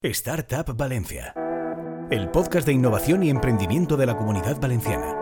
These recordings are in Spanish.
Startup Valencia, el podcast de innovación y emprendimiento de la comunidad valenciana.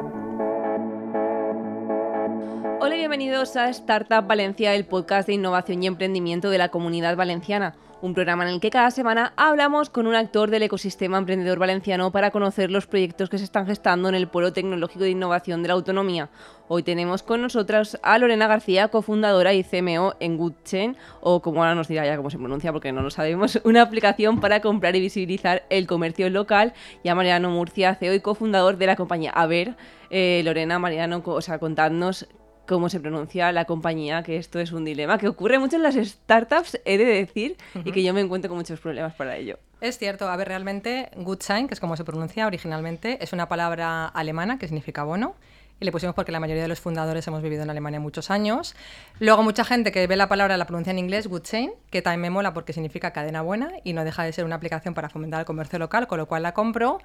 Hola y bienvenidos a Startup Valencia, el podcast de innovación y emprendimiento de la comunidad valenciana un programa en el que cada semana hablamos con un actor del ecosistema emprendedor valenciano para conocer los proyectos que se están gestando en el Polo Tecnológico de Innovación de la Autonomía. Hoy tenemos con nosotras a Lorena García, cofundadora y CMO en GoodChain, o como ahora nos dirá ya cómo se pronuncia porque no lo sabemos, una aplicación para comprar y visibilizar el comercio local, y a Mariano Murcia, CEO y cofundador de la compañía. A ver, eh, Lorena, Mariano, o sea, contadnos cómo se pronuncia la compañía, que esto es un dilema que ocurre mucho en las startups, he de decir, y que yo me encuentro con muchos problemas para ello. Es cierto, a ver, realmente Gutschein, que es como se pronuncia originalmente, es una palabra alemana que significa bono y le pusimos porque la mayoría de los fundadores hemos vivido en Alemania muchos años. Luego mucha gente que ve la palabra la pronuncia en inglés Good Chain, que también me mola porque significa cadena buena y no deja de ser una aplicación para fomentar el comercio local, con lo cual la compro.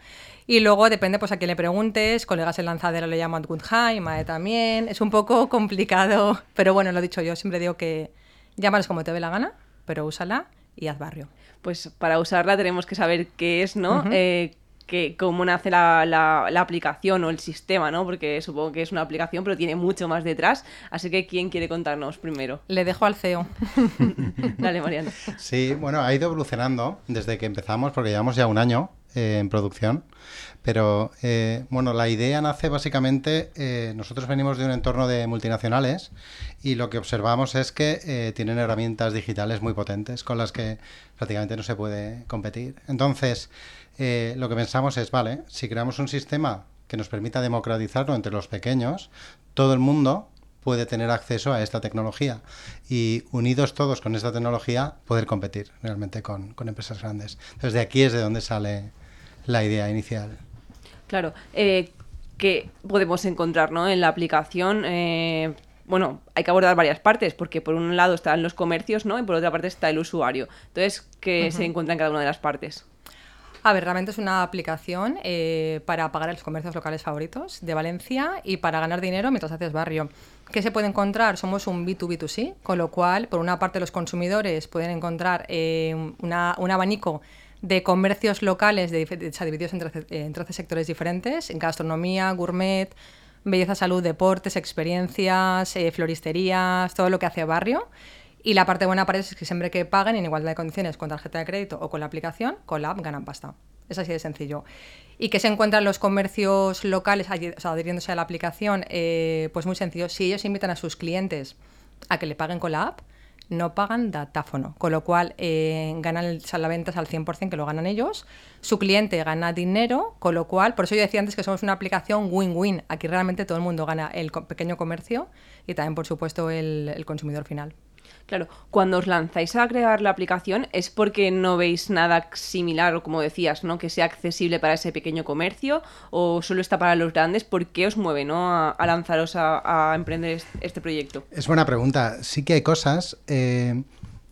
Y luego depende pues a quién le preguntes, colegas en lanzadero le llaman Good High, Mae también. Es un poco complicado, pero bueno, lo he dicho yo, siempre digo que llámales como te ve la gana, pero úsala y haz barrio. Pues para usarla tenemos que saber qué es, ¿no? Que cómo nace la, la, aplicación o el sistema, ¿no? Porque supongo que es una aplicación, pero tiene mucho más detrás. Así que, ¿quién quiere contarnos primero? Le dejo al CEO. Dale, Mariano. Sí, bueno, ha ido evolucionando desde que empezamos, porque llevamos ya un año eh, en producción. Pero eh, bueno, la idea nace básicamente, eh, nosotros venimos de un entorno de multinacionales y lo que observamos es que tienen herramientas digitales muy potentes con las que prácticamente no se puede competir. Entonces, eh, lo que pensamos es, vale, si creamos un sistema que nos permita democratizarlo entre los pequeños, todo el mundo puede tener acceso a esta tecnología y unidos todos con esta tecnología poder competir realmente con, empresas grandes. Entonces de aquí es de donde sale la idea inicial. Claro, eh, que podemos encontrar ¿no? en la aplicación. Eh, bueno, hay que abordar varias partes, porque por un lado están los comercios, ¿no? Y por otra parte está el usuario. Entonces, ¿qué se encuentra en cada una de las partes? A ver, realmente es una aplicación eh, para pagar en los comercios locales favoritos de Valencia y para ganar dinero mientras haces barrio. ¿Qué se puede encontrar? Somos un B2B2C, con lo cual, por una parte, los consumidores pueden encontrar eh, un abanico de comercios locales de, divididos entre, en 13 sectores diferentes, en gastronomía, gourmet, belleza, salud, deportes, experiencias, eh, floristerías, todo lo que hace barrio. Y la parte buena ellos es que siempre que paguen en igualdad de condiciones con tarjeta de crédito o con la aplicación, con la app ganan pasta. Es así de sencillo. ¿Y qué se encuentran los comercios locales adhiriéndose a la aplicación? Eh, pues muy sencillo. Si ellos invitan a sus clientes a que le paguen con la app, no pagan datáfono, con lo cual eh, ganan las ventas al 100% que lo ganan ellos, su cliente gana dinero, con lo cual, por eso yo decía antes que somos una aplicación win-win, aquí realmente todo el mundo gana, el pequeño comercio y también, por supuesto, el consumidor final. Claro, cuando os lanzáis a crear la aplicación es porque no veis nada similar o como decías, ¿no? Que sea accesible para ese pequeño comercio o solo está para los grandes. ¿Por qué os mueve, ¿no? A, lanzaros a, emprender este proyecto. Es buena pregunta. Sí que hay cosas. Eh,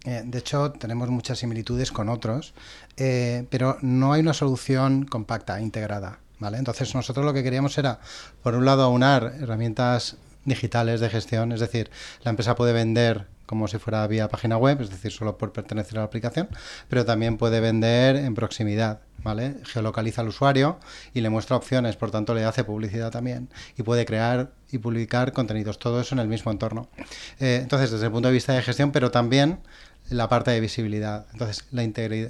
eh, de hecho, tenemos muchas similitudes con otros, eh, pero no hay una solución compacta, integrada. ¿vale? Entonces, nosotros lo que queríamos era, por un lado, aunar herramientas digitales de gestión, es decir, la empresa puede vender como si fuera vía página web, es decir, solo por pertenecer a la aplicación, pero también puede vender en proximidad, ¿vale? Geolocaliza al usuario y le muestra opciones, por tanto le hace publicidad también y puede crear y publicar contenidos, todo eso en el mismo entorno. Eh, entonces, desde el punto de vista de gestión, pero también la parte de visibilidad. Entonces, la,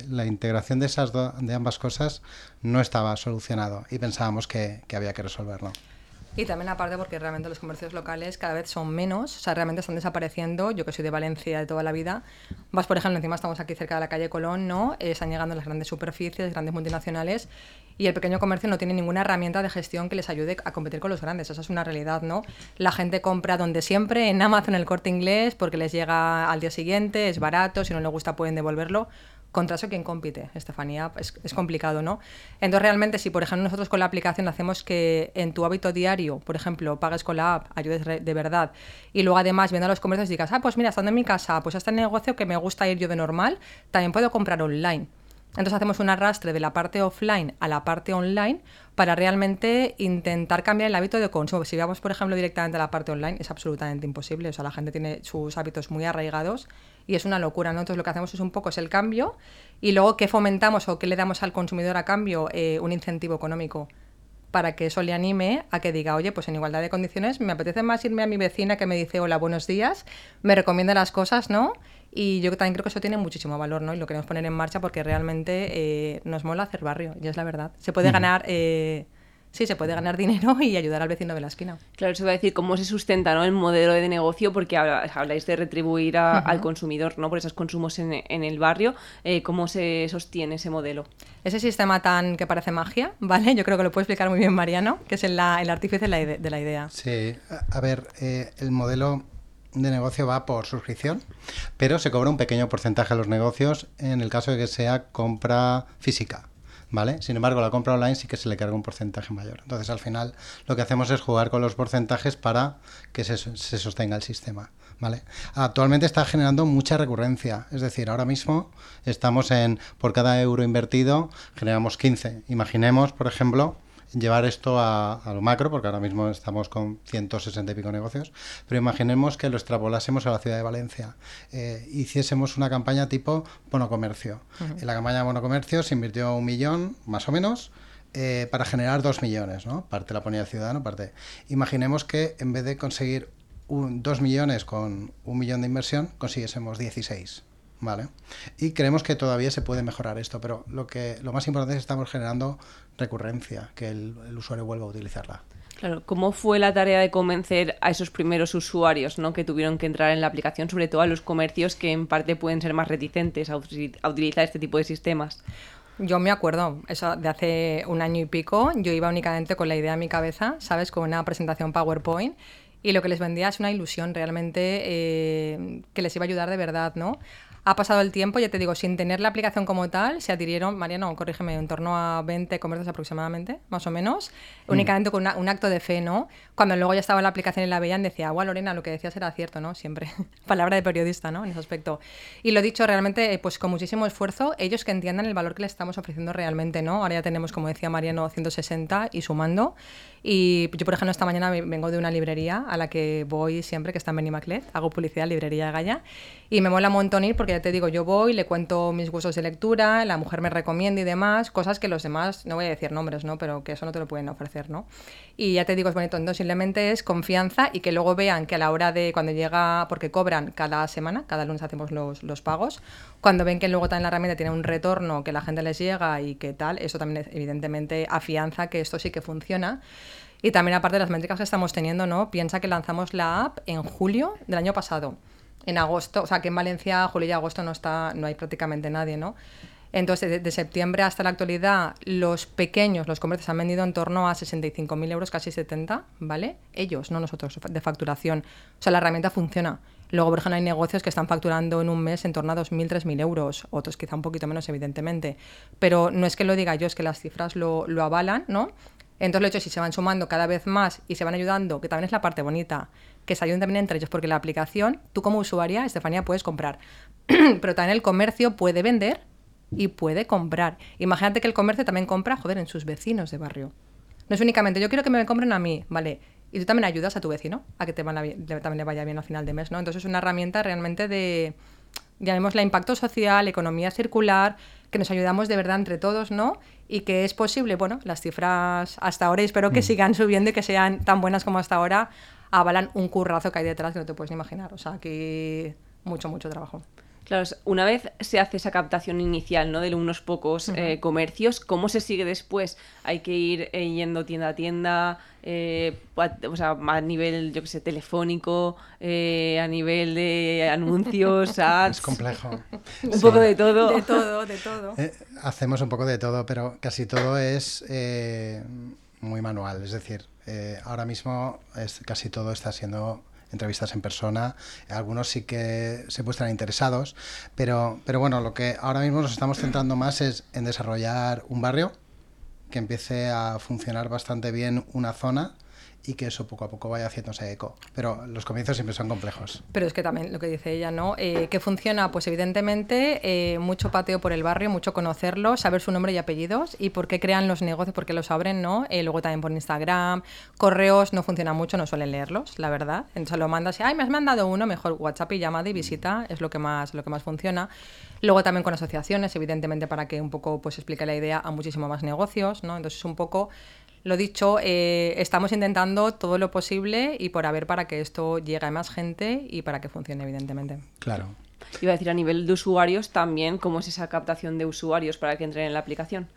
la integración de esas de ambas cosas no estaba solucionado y pensábamos que, que había que resolverlo. Y también aparte porque realmente los comercios locales cada vez son menos, o sea, realmente están desapareciendo. Yo que soy de Valencia de toda la vida, vas por ejemplo, encima estamos aquí cerca de la calle Colón, ¿no? Eh, están llegando las grandes superficies, grandes multinacionales y el pequeño comercio no tiene ninguna herramienta de gestión que les ayude a competir con los grandes. Esa es una realidad, ¿no? La gente compra donde siempre, en Amazon, el corte inglés, porque les llega al día siguiente, es barato, si no les gusta pueden devolverlo contra eso quién compite, Estefanía, es, es, complicado, ¿no? Entonces realmente si por ejemplo nosotros con la aplicación hacemos que en tu hábito diario, por ejemplo, pagues con la app, ayudes de verdad, y luego además viendo a los comercios digas, ah, pues mira, estando en mi casa, pues este negocio que me gusta ir yo de normal, también puedo comprar online. Entonces hacemos un arrastre de la parte offline a la parte online para realmente intentar cambiar el hábito de consumo. Si vamos, por ejemplo, directamente a la parte online, es absolutamente imposible. O sea, la gente tiene sus hábitos muy arraigados y es una locura, ¿no? Entonces lo que hacemos es un poco es el cambio y luego qué fomentamos o qué le damos al consumidor a cambio, eh, un incentivo económico para que eso le anime a que diga, oye, pues en igualdad de condiciones me apetece más irme a mi vecina que me dice hola, buenos días, me recomienda las cosas, ¿no? Y yo también creo que eso tiene muchísimo valor, ¿no? Y lo queremos poner en marcha porque realmente eh, nos mola hacer barrio, y es la verdad. Se puede ganar... Eh, sí, se puede ganar dinero y ayudar al vecino de la esquina. Claro, eso va a decir cómo se sustenta ¿no? el modelo de negocio, porque habláis de retribuir al consumidor ¿no? por esos consumos en, el barrio. Eh, ¿Cómo se sostiene ese modelo? Ese sistema tan que parece magia, ¿vale? Yo creo que lo puede explicar muy bien Mariano, que es el, el artífice de la, idea. Sí, a ver, eh, el modelo de negocio va por suscripción, pero se cobra un pequeño porcentaje a los negocios en el caso de que sea compra física. ¿Vale? Sin embargo, la compra online sí que se le carga un porcentaje mayor. Entonces, al final, lo que hacemos es jugar con los porcentajes para que se, sostenga el sistema, ¿vale? Actualmente está generando mucha recurrencia, es decir, ahora mismo estamos en, por cada euro invertido, generamos 15. Imaginemos, por ejemplo, llevar esto a, lo macro, porque ahora mismo estamos con 160 y pico negocios, pero imaginemos que lo extrapolásemos a la ciudad de Valencia. Eh, hiciésemos una campaña tipo bono comercio. En la campaña de bono comercio se invirtió un millón, más o menos, eh, para generar dos millones, ¿no? Parte la ponía el ciudadano, parte. Imaginemos que en vez de conseguir dos millones con un millón de inversión, consiguiésemos 16. ¿Vale? Y creemos que todavía se puede mejorar esto, pero lo que lo más importante es que estamos generando recurrencia, que el, usuario vuelva a utilizarla. Claro, ¿cómo fue la tarea de convencer a esos primeros usuarios ¿no? que tuvieron que entrar en la aplicación, sobre todo a los comercios que en parte pueden ser más reticentes a, utilizar este tipo de sistemas? Yo me acuerdo, eso de hace un año y pico, yo iba únicamente con la idea en mi cabeza, ¿sabes? Con una presentación PowerPoint y lo que les vendía es una ilusión realmente eh, que les iba a ayudar de verdad, ¿no? Ha pasado el tiempo, ya te digo, sin tener la aplicación como tal, se adhirieron, Mariano, corrígeme, en torno a 20 comercios aproximadamente, más o menos, mm. únicamente con un acto de fe, ¿no? Cuando luego ya estaba la aplicación y la veían, decía, guau, Lorena, lo que decías era cierto, ¿no? Siempre. Palabra de periodista, ¿no? En ese aspecto. Y lo dicho, realmente, pues con muchísimo esfuerzo, ellos que entiendan el valor que les estamos ofreciendo realmente, ¿no? Ahora ya tenemos, como decía Mariano, 160 y sumando. Y yo, por ejemplo, esta mañana vengo de una librería a la que voy siempre, que está en Benimaclet, hago publicidad, librería de Gaya, y me mola un montón ir porque ya te digo, yo voy, le cuento mis gustos de lectura, la mujer me recomienda y demás, cosas que los demás, no voy a decir nombres, ¿no? Pero que eso no te lo pueden ofrecer, ¿no? Y ya te digo, es bonito, entonces simplemente es confianza y que luego vean que a la hora de cuando llega, porque cobran cada semana, cada lunes hacemos los, los pagos, cuando ven que luego también la herramienta tiene un retorno, que la gente les llega y que tal, eso también evidentemente afianza que esto sí que funciona. Y también aparte de las métricas que estamos teniendo, ¿no? Piensa que lanzamos la app en julio del año pasado. En agosto, o sea que en Valencia, julio y agosto no está, no hay prácticamente nadie, ¿no? Entonces, de, septiembre hasta la actualidad, los pequeños, los comercios han vendido en torno a 65.000 euros, casi 70, ¿vale? Ellos, no nosotros, de facturación. O sea, la herramienta funciona. Luego, por ejemplo, hay negocios que están facturando en un mes en torno a 2.000, 3.000 euros, otros quizá un poquito menos, evidentemente. Pero no es que lo diga yo, es que las cifras lo, lo avalan, ¿no? Entonces, lo hecho, si se van sumando cada vez más y se van ayudando, que también es la parte bonita, que se ayuden también entre ellos, porque la aplicación, tú como usuaria, Estefanía, puedes comprar, pero también el comercio puede vender y puede comprar. Imagínate que el comercio también compra, joder, en sus vecinos de barrio. No es únicamente, yo quiero que me compren a mí, ¿vale? Y tú también ayudas a tu vecino a que te van también le vaya bien al final de mes, ¿no? Entonces es una herramienta realmente de, llamémosla impacto social, economía circular, que nos ayudamos de verdad entre todos, ¿no? Y que es posible, bueno, las cifras hasta ahora, y espero que mm. sigan subiendo y que sean tan buenas como hasta ahora, avalan un currazo que hay detrás que no te puedes ni imaginar. O sea, aquí mucho, mucho trabajo. Claro, una vez se hace esa captación inicial ¿no? de unos pocos eh, comercios, ¿cómo se sigue después? Hay que ir eh, yendo tienda a tienda, eh, o sea, a nivel, yo que sé, telefónico, a nivel de anuncios, ads. Es complejo. un poco de todo. De todo, de todo. hacemos un poco de todo, pero casi todo es muy manual. Es decir, ahora mismo es, casi todo está siendo entrevistas en persona. Algunos sí que se muestran interesados, pero, pero bueno, lo que ahora mismo nos estamos centrando más es en desarrollar un barrio que empiece a funcionar bastante bien una zona y que eso poco a poco vaya haciéndose eco. Pero los comienzos siempre son complejos. Pero es que también lo que dice ella, ¿no? Eh, ¿Qué funciona? Pues evidentemente eh, mucho pateo por el barrio, mucho conocerlo, saber su nombre y apellidos y por qué crean los negocios, por qué los abren, ¿no? Eh, luego también por Instagram, correos no funciona mucho, no suelen leerlos, la verdad. Entonces lo mandas y, ay, me has mandado uno, mejor WhatsApp y llamada y visita, es lo que más, lo que más funciona. Luego también con asociaciones, evidentemente, para que un poco pues explique la idea a muchísimo más negocios, ¿no? Entonces un poco lo dicho, eh, estamos intentando todo lo posible y por haber para que esto llegue a más gente y para que funcione, evidentemente. Claro. Iba a decir, a nivel de usuarios también, ¿cómo es esa captación de usuarios para que entren en la aplicación?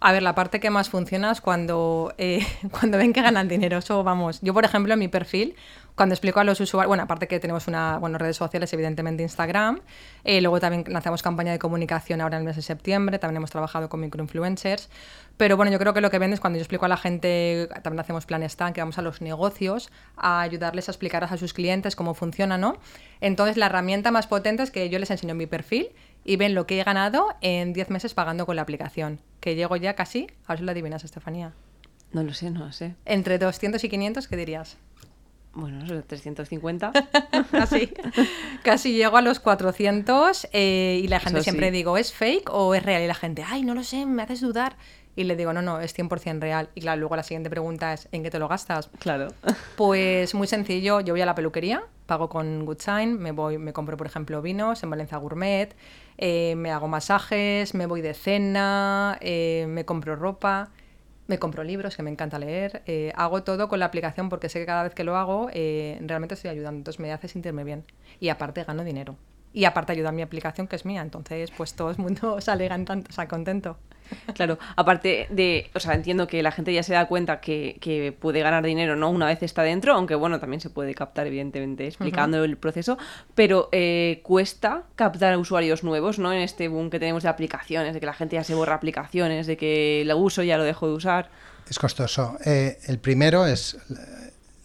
A ver, la parte que más funciona es cuando, eh, cuando ven que ganan dinero. Eso, vamos, yo por ejemplo en mi perfil, cuando explico a los usuarios, bueno, aparte que tenemos una, bueno, redes sociales, evidentemente Instagram, eh, luego también lanzamos campaña de comunicación ahora en el mes de septiembre, también hemos trabajado con microinfluencers, pero bueno, yo creo que lo que ven es cuando yo explico a la gente, también hacemos planes TAN, que vamos a los negocios a ayudarles a explicar a sus clientes cómo funciona, ¿no? Entonces la herramienta más potente es que yo les enseño mi perfil y ven lo que he ganado en 10 meses pagando con la aplicación, que llego ya casi, a ver si lo adivinas, Estefanía. No lo sé, no lo sé. Entre 200 y 500, ¿qué dirías? Bueno, 350. casi, casi llego a los 400 eh, y la gente Eso siempre sí. digo, ¿es fake o es real? Y la gente, ay, no lo sé, me haces dudar. Y le digo, no, no, es 100% real. Y claro, luego la siguiente pregunta es, ¿en qué te lo gastas? Claro. Pues muy sencillo, yo voy a la peluquería, pago con Good Sign, me voy, me compro, por ejemplo, vinos en Valencia Gourmet, eh, me hago masajes, me voy de cena, eh, me compro ropa, me compro libros, que me encanta leer, eh, hago todo con la aplicación porque sé que cada vez que lo hago realmente estoy ayudando, entonces me hace sentirme bien. Y aparte gano dinero. Y aparte ayuda a mi aplicación que es mía, entonces pues todo el mundo sale tanto, o sea, contento. Claro, aparte de, o sea, entiendo que la gente ya se da cuenta que, que puede ganar dinero, ¿no? Una vez está dentro, aunque bueno, también se puede captar, evidentemente, explicando el proceso, pero eh, cuesta captar usuarios nuevos, ¿no? En este boom que tenemos de aplicaciones, de que la gente ya se borra aplicaciones, de que la uso ya lo dejo de usar. Es costoso. Eh, el primero es.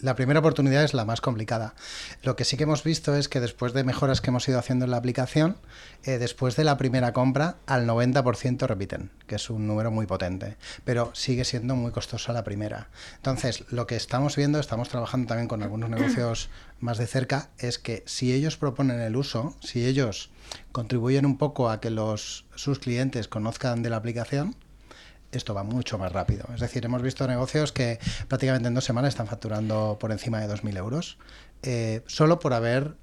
La primera oportunidad es la más complicada. Lo que sí que hemos visto es que después de mejoras que hemos ido haciendo en la aplicación, eh, después de la primera compra, al 90% repiten, que es un número muy potente, pero sigue siendo muy costosa la primera. Entonces, lo que estamos viendo, estamos trabajando también con algunos negocios más de cerca, es que si ellos proponen el uso, si ellos contribuyen un poco a que los, sus clientes conozcan de la aplicación, esto va mucho más rápido. Es decir, hemos visto negocios que prácticamente en dos semanas están facturando por encima de 2.000 euros, eh, solo por haber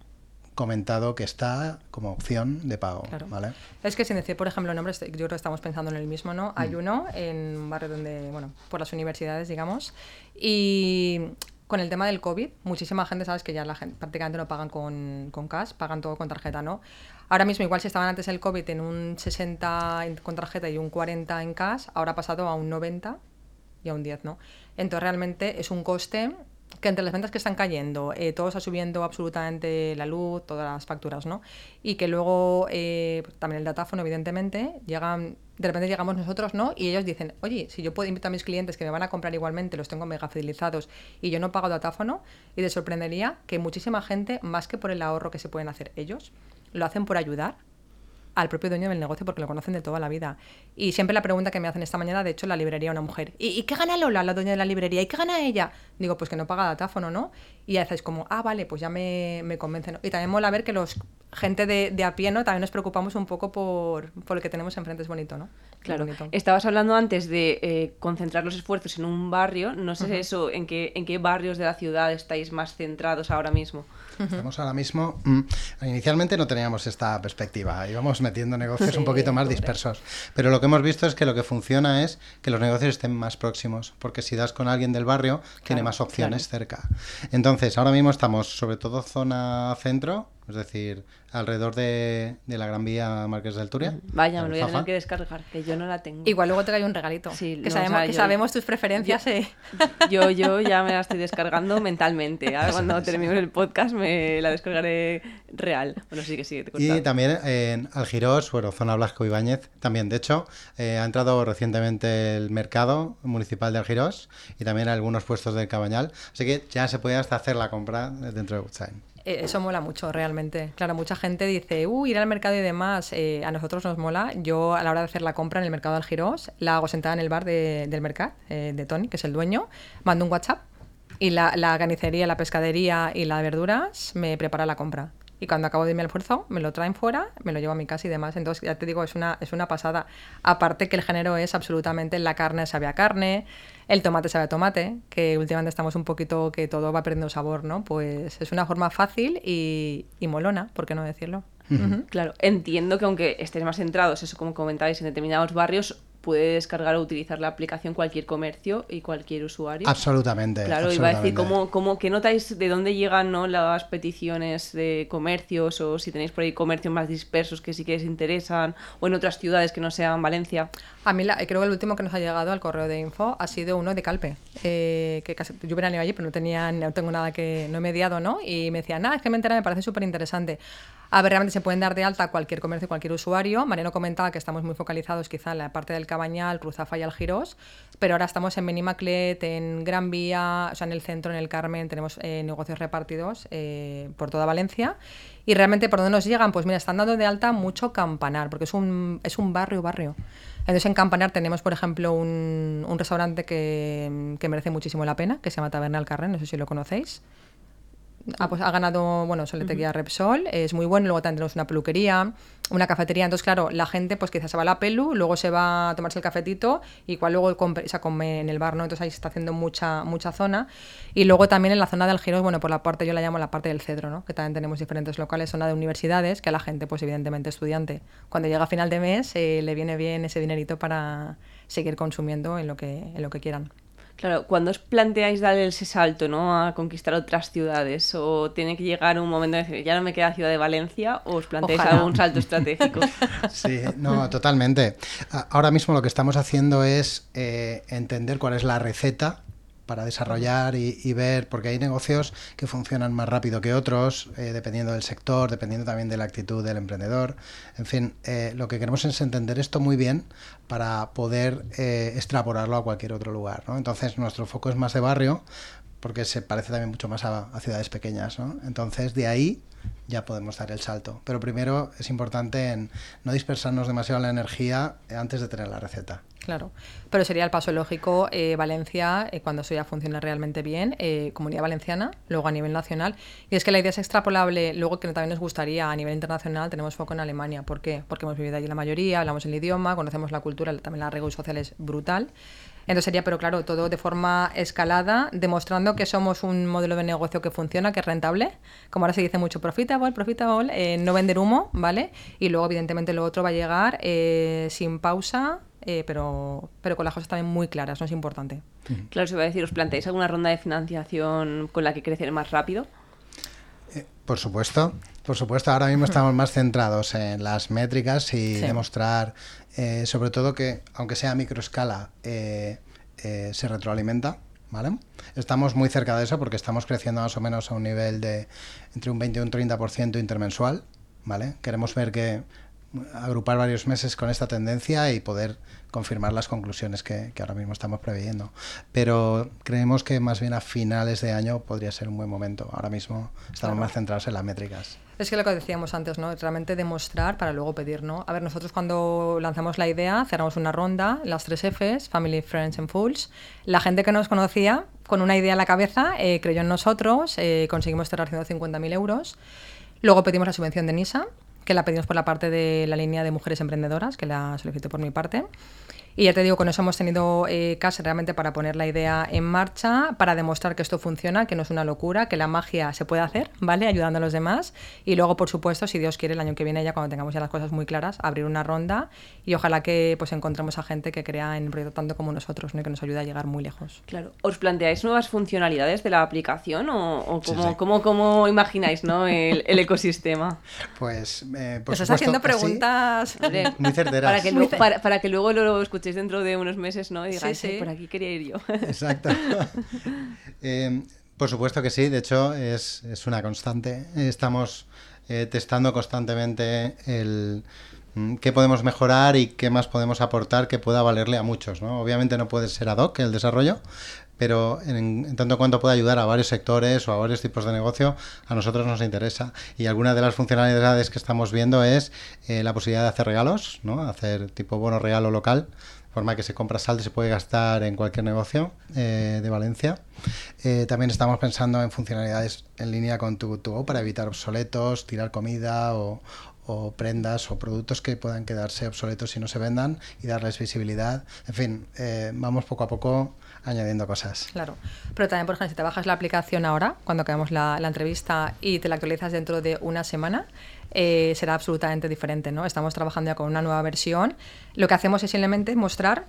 comentado que está como opción de pago. Claro. ¿vale? Es que sin decir, por ejemplo, nombres, yo creo que estamos pensando en el mismo, ¿no? Hay uno en un barrio donde, bueno, por las universidades, digamos, y con el tema del COVID, muchísima gente, sabes que ya la gente prácticamente no pagan con, con cash, pagan todo con tarjeta, ¿no? Ahora mismo, igual si estaban antes del COVID en un 60 en- con tarjeta y un 40 en cash, ahora ha pasado a un 90 y a un 10, ¿no? Entonces realmente es un coste que entre las ventas que están cayendo, eh, todo está subiendo absolutamente la luz, todas las facturas, ¿no? Y que luego eh, también el datáfono, evidentemente, llegan, de repente llegamos nosotros, ¿no? Y ellos dicen, oye, si yo puedo invitar a mis clientes que me van a comprar igualmente, los tengo mega fidelizados y yo no pago datáfono, y te sorprendería que muchísima gente, más que por el ahorro que se pueden hacer ellos, lo hacen por ayudar al propio dueño del negocio porque lo conocen de toda la vida. Y siempre la pregunta que me hacen esta mañana, de hecho, la librería una mujer, ¿y, qué gana Lola, la dueña de la librería? ¿Y qué gana ella? Digo, pues que no paga datáfono, ¿no? Y ya es como, ah, vale, pues ya me, me convencen. Y también mola ver que los gente de, de a pie, ¿no? También nos preocupamos un poco por, por lo que tenemos enfrente, es bonito, ¿no? Claro, estabas hablando antes de eh, concentrar los esfuerzos en un barrio. No sé eso, en qué, en qué barrios de la ciudad estáis más centrados ahora mismo. Estamos ahora mismo. mm, inicialmente no teníamos esta perspectiva, íbamos metiendo negocios un poquito más dispersos. Pero lo que hemos visto es que lo que funciona es que los negocios estén más próximos, porque si das con alguien del barrio, tiene más opciones cerca. Entonces, ahora mismo estamos sobre todo zona centro, es decir, alrededor de, de la Gran Vía Marqués del Turia. Vaya, me lo voy a tener que descargar, que yo no la tengo. Igual luego te cae un regalito. Sí, que no, sabemos, o sea, que yo- sabemos tus preferencias. eh. Yo, yo ya me la estoy descargando mentalmente. Ahora cuando terminemos el podcast me la descargaré real. Bueno, sí que sí, te Y también en Algirós, bueno, zona Blasco Ibáñez, también. De hecho, eh, ha entrado recientemente el mercado municipal de Algirós y también algunos puestos de Cabañal. Así que ya se puede hasta hacer la compra dentro de Woodsign. Eh, Eso mola mucho, realmente. Claro, mucha gente dice, uh, ir al mercado y demás. Eh, a nosotros nos mola. Yo, a la hora de hacer la compra en el mercado de Algirós, la hago sentada en el bar de- del mercado, eh, de Tony, que es el dueño. Mando un WhatsApp y la, la carnicería, la pescadería y la de verduras me prepara la compra. Y cuando acabo de mi almuerzo, me lo traen fuera, me lo llevo a mi casa y demás. Entonces, ya te digo, es una, es una pasada. Aparte que el género es absolutamente la carne sabe a carne, el tomate sabe a tomate, que últimamente estamos un poquito que todo va perdiendo sabor, ¿no? Pues es una forma fácil y, y molona, ¿por qué no decirlo? Claro, entiendo que aunque estéis más centrados, eso como comentáis, en determinados barrios, puede descargar o utilizar la aplicación cualquier comercio y cualquier usuario. Absolutamente. Claro, iba a decir, absolutamente. ¿cómo, cómo, ¿qué notáis de dónde llegan ¿no? las peticiones de comercios o si tenéis por ahí comercios más dispersos que sí que os interesan o en otras ciudades que no sean Valencia? A mí la- creo que el último que nos ha llegado al correo de info ha sido uno de Calpe, eh, que casi, yo veraneo allí, pero no tenía, no tengo nada que, no he mediado, ¿no? Y me decían, nada, es que me entera, me parece súper interesante. A ver, realmente se pueden dar de alta cualquier comercio, cualquier usuario. Mariano comentaba que estamos muy focalizados quizá en la parte del Cabañal, Cruzafa y Algirós, pero ahora estamos en Benimaclet, en Gran Vía, o sea, en el centro, en el Carmen, tenemos eh, negocios repartidos eh, por toda Valencia. Y realmente por dónde nos llegan, pues mira, están dando de alta mucho Campanar, porque es un, es un barrio, barrio. Entonces en Campanar tenemos, por ejemplo, un, un restaurante que, merece muchísimo la pena, que se llama Taberna al Carrer, no sé si lo conocéis. Ah, pues ha ganado, bueno, Soletería Repsol, es muy bueno. Luego también tenemos una peluquería, una cafetería. Entonces, claro, la gente, pues quizás se va a la pelu, luego se va a tomarse el cafetito y cual luego compre- se come en el bar, ¿no? Entonces ahí se está haciendo mucha, mucha zona. Y luego también en la zona de Algiros, bueno, por la parte, yo la llamo la parte del cedro, ¿no? Que también tenemos diferentes locales, zona de universidades, que a la gente, pues evidentemente estudiante, cuando llega a final de mes, eh, le viene bien ese dinerito para seguir consumiendo en lo que, en lo que quieran. Claro, cuando os planteáis dar ese salto, ¿no? A conquistar otras ciudades, o tiene que llegar un momento de decir, ya no me queda Ciudad de Valencia, o os planteáis Ojalá. algún salto estratégico. Sí, no, totalmente. Ahora mismo lo que estamos haciendo es eh, entender cuál es la receta para desarrollar y, y ver, porque hay negocios que funcionan más rápido que otros, eh, dependiendo del sector, dependiendo también de la actitud del emprendedor. En fin, eh, lo que queremos es entender esto muy bien para poder eh, extrapolarlo a cualquier otro lugar. ¿no? Entonces, nuestro foco es más de barrio, porque se parece también mucho más a, a ciudades pequeñas. ¿no? Entonces, de ahí ya podemos dar el salto. Pero primero es importante en no dispersarnos demasiado la energía antes de tener la receta. Claro, pero sería el paso lógico eh, Valencia, eh, cuando eso ya funcione realmente bien, eh, Comunidad Valenciana, luego a nivel nacional. Y es que la idea es extrapolable, luego que también nos gustaría a nivel internacional, tenemos foco en Alemania. ¿Por qué? Porque hemos vivido allí la mayoría, hablamos el idioma, conocemos la cultura, también la regla social es brutal. Entonces sería, pero claro, todo de forma escalada, demostrando que somos un modelo de negocio que funciona, que es rentable. Como ahora se dice mucho, profitable, profitable, eh, no vender humo, ¿vale? Y luego, evidentemente, lo otro va a llegar eh, sin pausa, eh, pero, pero con las cosas también muy claras, no es importante. Claro, se va a decir, ¿os planteáis alguna ronda de financiación con la que crecer más rápido? Eh, por supuesto, por supuesto. Ahora mismo estamos más centrados en las métricas y Sí. demostrar, eh, sobre todo que, aunque sea a microescala, eh, eh, se retroalimenta. ¿Vale? Estamos muy cerca de eso porque estamos creciendo más o menos a un nivel de entre un 20 y un 30% intermensual. ¿vale? Queremos ver que agrupar varios meses con esta tendencia y poder confirmar las conclusiones que, que ahora mismo estamos preveyendo. Pero creemos que más bien a finales de año podría ser un buen momento. Ahora mismo estamos más centrados en las métricas. Es que lo que decíamos antes, ¿no? Realmente demostrar para luego pedir, ¿no? A ver, nosotros cuando lanzamos la idea, cerramos una ronda, las tres Fs, Family, Friends and Fools. La gente que nos conocía, con una idea en la cabeza, eh, creyó en nosotros, eh, conseguimos cerrar 150.000 euros. Luego pedimos la subvención de NISA, que la pedimos por la parte de la línea de mujeres emprendedoras, que la solicité por mi parte. Y ya te digo, con eso hemos tenido eh, casa realmente para poner la idea en marcha, para demostrar que esto funciona, que no es una locura, que la magia se puede hacer, ¿vale? Ayudando a los demás. Y luego, por supuesto, si Dios quiere, el año que viene, ya cuando tengamos ya las cosas muy claras, abrir una ronda y ojalá que pues encontremos a gente que crea en el proyecto tanto como nosotros, ¿no? Y que nos ayude a llegar muy lejos. Claro. ¿Os planteáis nuevas funcionalidades de la aplicación o, o cómo, sí. cómo- cómo imagináis ¿no? el, el ecosistema? Pues, eh, por Nos estás haciendo sí. preguntas. Muy certeras. Para que, luego, para, para que luego lo escuchéis dentro de unos meses ¿no? y digáis, Sí, sí. "Ay, por aquí quería ir yo. Exacto. Eh, por supuesto que sí, de hecho es, es una constante. Estamos eh, testando constantemente el mm, qué podemos mejorar y qué más podemos aportar que pueda valerle a muchos. ¿no? Obviamente no puede ser ad hoc el desarrollo, pero en, tanto cuanto pueda ayudar a varios sectores o a varios tipos de negocio, a nosotros nos interesa. Y alguna de las funcionalidades que estamos viendo es eh, la posibilidad de hacer regalos, ¿no? hacer tipo bono regalo local, forma que se compra sal y se puede gastar en cualquier negocio eh, de Valencia. Eh, también estamos pensando en funcionalidades en línea con tu, para evitar obsoletos, tirar comida o, o prendas o productos que puedan quedarse obsoletos si no se vendan y darles visibilidad. En fin, eh, vamos poco a poco añadiendo cosas. Claro, pero también, por ejemplo, si te bajas la aplicación ahora, cuando acabemos la, entrevista y te la actualizas dentro de una semana, eh, será absolutamente diferente, ¿no? Estamos trabajando ya con una nueva versión. Lo que hacemos es simplemente mostrar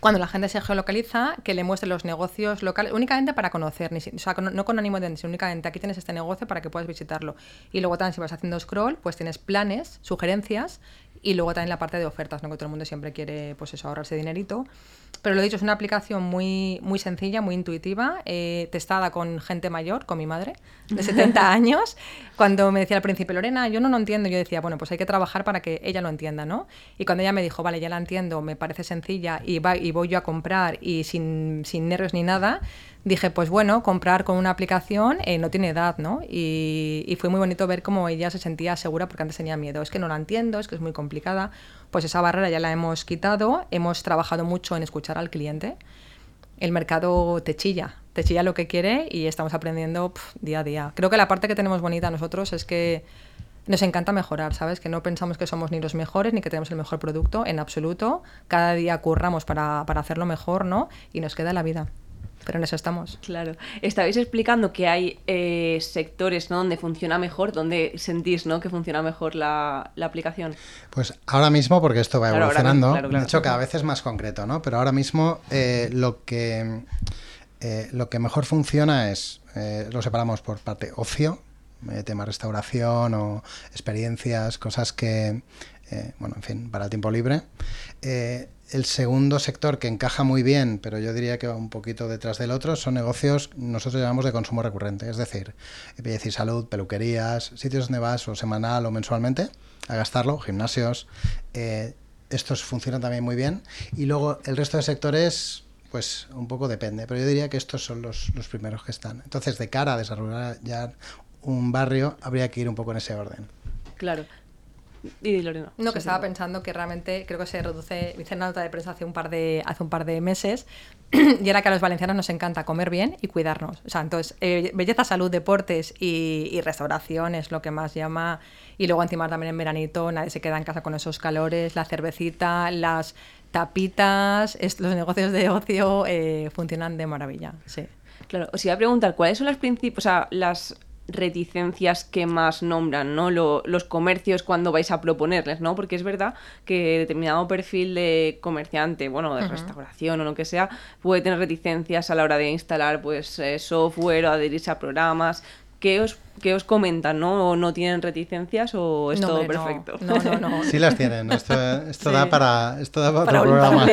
cuando la gente se geolocaliza, que le muestre los negocios locales, únicamente para conocer, o sea, no con ánimo de únicamente aquí tienes este negocio para que puedas visitarlo. Y luego también si vas haciendo scroll, pues tienes planes, sugerencias y luego también la parte de ofertas, ¿no? que todo el mundo siempre quiere pues eso, ahorrarse dinerito. Pero lo dicho, es una aplicación muy, muy sencilla, muy intuitiva, eh, testada con gente mayor, con mi madre, de 70 años. Cuando me decía al principio, Lorena, yo no lo entiendo, yo decía, bueno, pues hay que trabajar para que ella lo entienda, ¿no? Y cuando ella me dijo, vale, ya la entiendo, me parece sencilla y, va, y voy yo a comprar y sin, sin nervios ni nada, dije, pues bueno, comprar con una aplicación eh, no tiene edad, ¿no? Y, fue muy bonito ver cómo ella se sentía segura porque antes tenía miedo. Es que no la entiendo, es que es muy complicada. Pues esa barrera ya la hemos quitado, hemos trabajado mucho en escuchar al cliente. El mercado te chilla, te chilla lo que quiere y estamos aprendiendo día a día. Creo que la parte que tenemos bonita nosotros es que nos encanta mejorar, ¿sabes? Que no pensamos que somos ni los mejores ni que tenemos el mejor producto, en absoluto. Cada día curramos para, para hacerlo mejor, ¿no? Y nos queda la vida pero en eso estamos. Claro. Estabais explicando que hay eh, sectores ¿no? donde funciona mejor, donde sentís ¿no? que funciona mejor la, aplicación. Pues ahora mismo, porque esto va evolucionando, de hecho cada vez es más concreto, ¿no? Pero ahora mismo eh, lo que eh, lo que mejor funciona es, lo separamos por parte ocio, tema restauración o experiencias, cosas que, bueno, en fin, para el tiempo libre el segundo sector que encaja muy bien, pero yo diría que va un poquito detrás del otro, son negocios, nosotros llamamos de consumo recurrente, es decir, belleza y salud, peluquerías, sitios donde vas o semanal o mensualmente a gastarlo, gimnasios. Eh, estos funcionan también muy bien. Y luego el resto de sectores, pues un poco depende, pero yo diría que estos son los, los primeros que están. Entonces, de cara a desarrollar ya un barrio, habría que ir un poco en ese orden. Claro. Y Lorena. No, que estaba pensando que realmente creo que se reduce. Hice una nota de prensa hace un par de, hace un par de meses y era que a los valencianos nos encanta comer bien y cuidarnos. O sea, entonces, eh, belleza, salud, deportes y, restauración es lo que más llama. Y luego encima también en veranito nadie se queda en casa con esos calores, la cervecita, las tapitas, los negocios de ocio eh, funcionan de maravilla. Sí. Claro, os iba a preguntar, ¿cuáles son las principales, o sea, las reticencias que más nombran, ¿no? los comercios cuando vais a proponerles, ¿no? Porque es verdad que determinado perfil de comerciante, bueno, de restauración o lo que sea, puede tener reticencias a la hora de instalar pues eh, software o adherirse a programas. ¿Qué os, qué os comentan, no? ¿O no tienen reticencias o es todo perfecto? No, no, no, Sí las tienen. Esto, esto da para, esto da para, otro programa.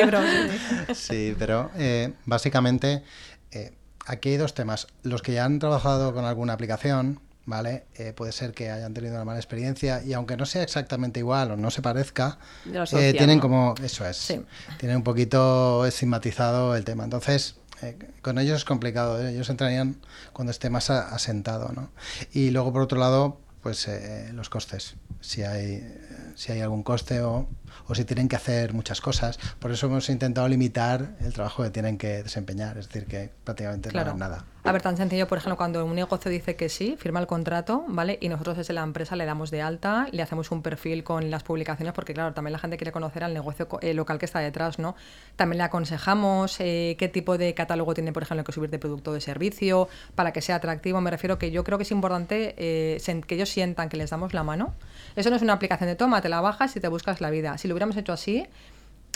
sí. pero eh, básicamente eh, aquí hay dos temas. Los que ya han trabajado con alguna aplicación, ¿vale? Eh, puede ser que hayan tenido una mala experiencia y aunque no sea exactamente igual o no se parezca, eh, tienen como, eso es, tienen un poquito estigmatizado el tema. Entonces, eh, con ellos es complicado, ellos entrarían cuando esté más asentado, ¿no? Y luego, por otro lado, pues los costes, si hay, si hay algún coste o o si tienen que hacer muchas cosas. Por eso hemos intentado limitar el trabajo que tienen que desempeñar, es decir, que prácticamente no hagan nada. A ver, tan sencillo, por ejemplo, cuando un negocio dice que sí, firma el contrato, ¿vale? Y nosotros desde la empresa le damos de alta, le hacemos un perfil con las publicaciones, porque claro, también la gente quiere conocer al negocio eh, local que está detrás, ¿no? También le aconsejamos eh, qué tipo de catálogo tiene, por ejemplo, que subir de producto o de servicio, para que sea atractivo. Me refiero que yo creo que es importante eh, que ellos sientan que les damos la mano. Eso no es una aplicación de toma, te la bajas y te buscas la vida. Si lo hubiéramos hecho así,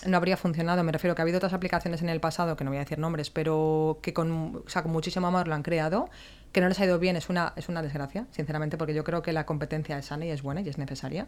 no habría funcionado. Me refiero que ha habido otras aplicaciones en el pasado, que no voy a decir nombres, pero que con, muchísimo amor lo han creado, que no les ha ido bien, es una, es una desgracia, sinceramente, porque yo creo que la competencia es sana y es buena y es necesaria.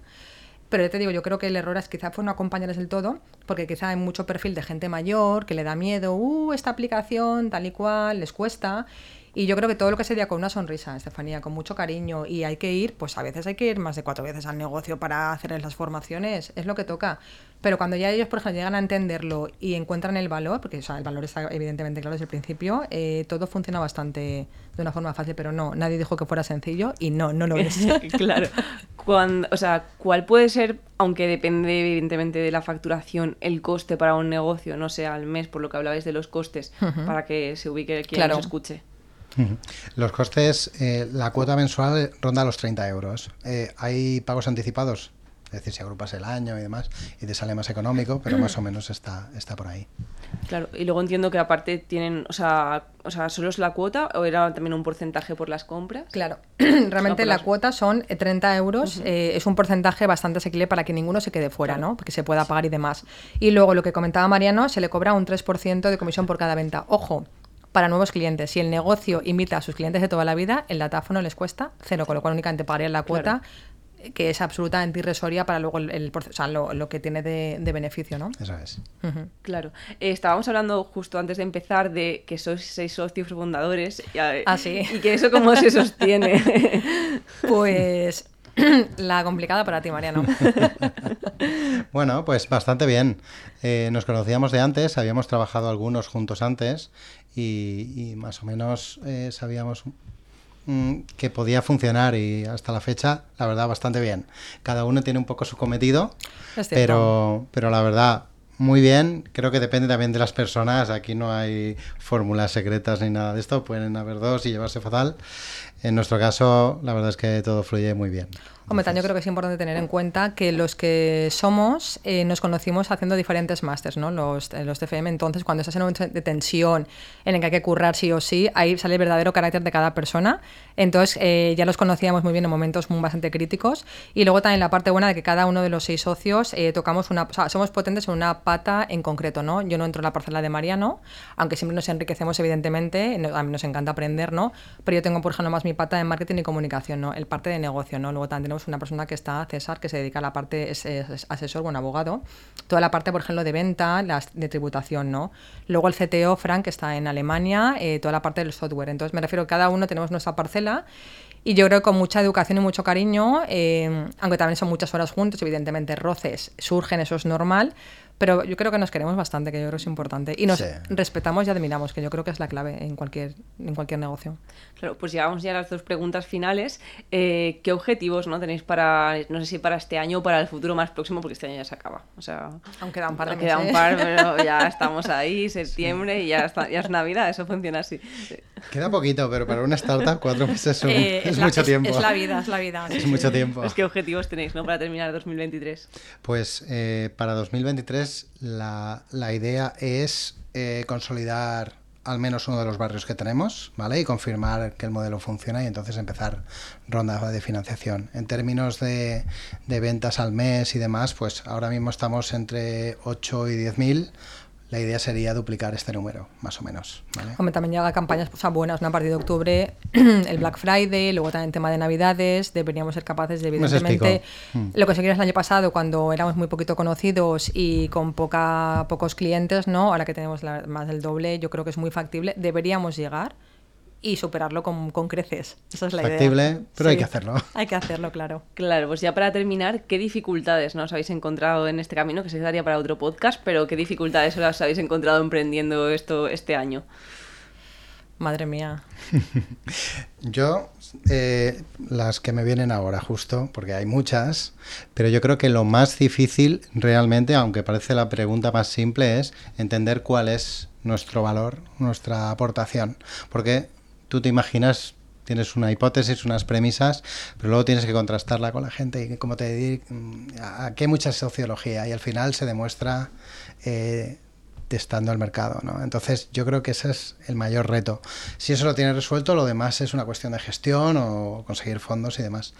Pero yo te digo, yo creo que el error es quizá fue no acompañarles del todo, porque quizá hay mucho perfil de gente mayor que le da miedo, uh, esta aplicación, tal y cual, les cuesta. Y yo creo que todo lo que sería con una sonrisa, Estefanía, con mucho cariño, y hay que ir, pues a veces hay que ir más de cuatro veces al negocio para hacer las formaciones, es lo que toca. Pero cuando ya ellos, por ejemplo, llegan a entenderlo y encuentran el valor, porque o sea, el valor está evidentemente claro desde el principio, eh, todo funciona bastante de una forma fácil, pero no, nadie dijo que fuera sencillo y no, no lo es. claro. Cuando, o sea, ¿cuál puede ser, aunque depende evidentemente de la facturación, el coste para un negocio, no sé, al mes, por lo que hablabais de los costes, para que se ubique quien Claro. nos escuche? Los costes, eh, la cuota mensual ronda los 30 euros. Eh, hay pagos anticipados, es decir, si agrupas el año y demás, y te sale más económico, pero más o menos está, está por ahí. Claro, y luego entiendo que aparte tienen, o sea, o sea, ¿solo es la cuota o era también un porcentaje por las compras? Claro, realmente la las- cuota son eh, 30 euros, eh, es un porcentaje bastante asequible para que ninguno se quede fuera, ¿no? Porque se pueda pagar y demás. Y luego lo que comentaba Mariano, se le cobra un 3% de comisión por cada venta. Ojo, para nuevos clientes, si el negocio invita a sus clientes de toda la vida, el datáfono les cuesta cero, con lo cual únicamente pagarían la cuota. que es absolutamente irrisoria para luego el, el porce- o sea, lo, lo que tiene de, de beneficio, ¿no? Eso es. Claro. Eh, estábamos hablando justo antes de empezar de que sois seis socios fundadores y, eh, Ah, sí. y que eso cómo se sostiene. Pues la complicada para ti, Mariano. Bueno, pues bastante bien. Eh, nos conocíamos de antes, habíamos trabajado algunos juntos antes y, y más o menos eh, sabíamos mm, que podía funcionar y hasta la fecha, la verdad, bastante bien. Cada uno tiene un poco su cometido, pero, pero la verdad, muy bien. Creo que depende también de las personas. Aquí no hay fórmulas secretas ni nada de esto. Pueden haber dos y llevarse fatal. En nuestro caso, la verdad es que todo fluye muy bien. Hombre, también yo creo que es importante tener en cuenta que los que somos eh, nos conocimos haciendo diferentes másters, ¿no? Los, eh, los TFM. Entonces, cuando estás en un momento de tensión en el que hay que currar sí o sí, ahí sale el verdadero carácter de cada persona. Entonces, eh, ya los conocíamos muy bien en momentos bastante críticos. Y luego también la parte buena de que cada uno de los seis socios eh, tocamos una. O sea, somos potentes en una pata en concreto, ¿no? Yo no entro en la parcela de Mariano, aunque siempre nos enriquecemos, evidentemente. A mí nos encanta aprender, ¿no? Pero yo tengo, por ejemplo, más mi pata en marketing y comunicación, ¿no? El parte de negocio, ¿no? Luego también tenemos una persona que está, César, que se dedica a la parte, es, es asesor, bueno, abogado. Toda la parte, por ejemplo, de venta, las de tributación, ¿no? Luego el CTO, Frank, que está en Alemania, eh, toda la parte del software. Entonces, me refiero cada uno tenemos nuestra parcela. Y yo creo que con mucha educación y mucho cariño, eh, aunque también son muchas horas juntos, evidentemente roces surgen, eso es normal, pero yo creo que nos queremos bastante, que yo creo que es importante. Y nos Sí. respetamos y admiramos, que yo creo que es la clave en cualquier, en cualquier negocio. Claro, pues llegamos ya a las dos preguntas finales. Eh, ¿Qué objetivos no tenéis para, no sé si para este año o para el futuro más próximo, porque este año ya se acaba? O sea, Aún queda un par de aún queda un meses. par, pero ya estamos ahí, septiembre y ya, está, ya es Navidad, eso funciona así. Queda poquito, pero para una startup cuatro meses son- Eh, es, la- mucho es- tiempo. Es la vida, es la vida. Es mucho tiempo. Pues, ¿Qué objetivos tenéis no para terminar 2023? Pues eh, para 2023 la, la idea es eh, consolidar al menos uno de los barrios que tenemos, ¿vale? Y confirmar que el modelo funciona y entonces empezar ronda de financiación. En términos de, de ventas al mes y demás, pues ahora mismo estamos entre 8 y 10 mil. La idea sería duplicar este número, más o menos, ¿vale? Hombre, también llega campañas o sea, buenas, ¿no? A partir de octubre, el Black Friday, luego también tema de Navidades, deberíamos ser capaces de, evidentemente, lo que conseguimos el año pasado cuando éramos muy poquito conocidos y con poca, pocos clientes, ¿no? Ahora que tenemos la- más del doble, yo creo que es muy factible. Deberíamos llegar y superarlo con, con creces. Esa es la idea. Factible, pero hay que hacerlo. Hay que hacerlo, claro. Claro, pues ya para terminar, ¿qué dificultades ¿no? os habéis encontrado en este camino? Que se daría para otro podcast, pero ¿qué dificultades os habéis encontrado emprendiendo esto este año? Madre mía. Yo, eh, las que me vienen ahora justo, porque hay muchas, pero yo creo que lo más difícil realmente, aunque parece la pregunta más simple, es entender cuál es nuestro valor, nuestra aportación. Porque tú te imaginas, tienes una hipótesis, unas premisas, pero luego tienes que contrastarla con la gente y como te digo, aquí hay mucha sociología y al final se demuestra... eh, testando el mercado, ¿no? Entonces yo creo que ese es el mayor reto. Si eso lo tienes resuelto, lo demás es una cuestión de gestión o conseguir fondos y demás.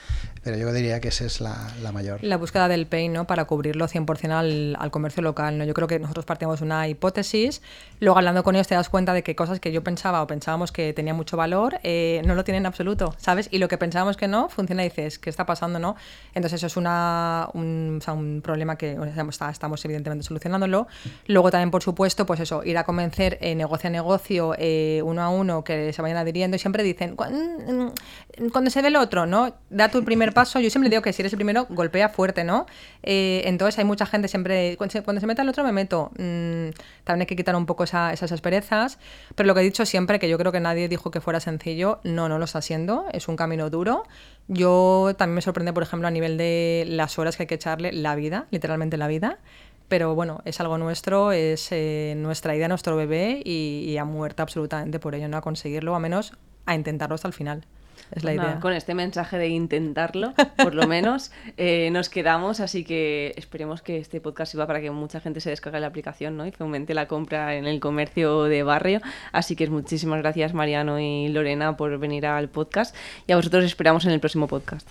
Pero yo diría que esa es la, la mayor. La búsqueda del pay, ¿no? Para cubrirlo 100% al, al comercio local, ¿no? Yo creo que nosotros partimos de una hipótesis, luego hablando con ellos te das cuenta de que cosas que yo pensaba o pensábamos que tenía mucho valor, eh, no lo tienen en absoluto, ¿sabes? Y lo que pensábamos que no, funciona y dices, ¿qué está pasando, no? Entonces eso es una, un, o sea, un problema que o sea, está- estamos evidentemente solucionándolo. Luego también, por supuesto, propuesto, pues eso, ir a convencer eh, negocio a negocio, eh, uno a uno, que se vayan adhiriendo y siempre dicen, "Cuan- mm, cuando se ve el otro, ¿no? Da tu primer paso. Yo siempre digo que si eres el primero, golpea fuerte, ¿no? Eh, entonces hay mucha gente siempre, cuando se, cuando se meta el otro me meto. Mm, también hay que quitar un poco esa- esas asperezas. Pero lo que he dicho siempre, que yo creo que nadie dijo que fuera sencillo, no, no lo está siendo. Es un camino duro. Yo también me sorprende, por ejemplo, a nivel de las horas que hay que echarle la vida, literalmente la vida. Pero bueno, es algo nuestro, es eh, nuestra idea, nuestro bebé y, y a muerte absolutamente por ello, no a conseguirlo, a menos a intentarlo hasta el final. Es la Nada, idea. con este mensaje de intentarlo, por lo menos, eh, nos quedamos, así que esperemos que este podcast sirva para que mucha gente se descargue la aplicación ¿no? y fomente la compra en el comercio de barrio. Así que muchísimas gracias Mariano y Lorena por venir al podcast y a vosotros esperamos en el próximo podcast.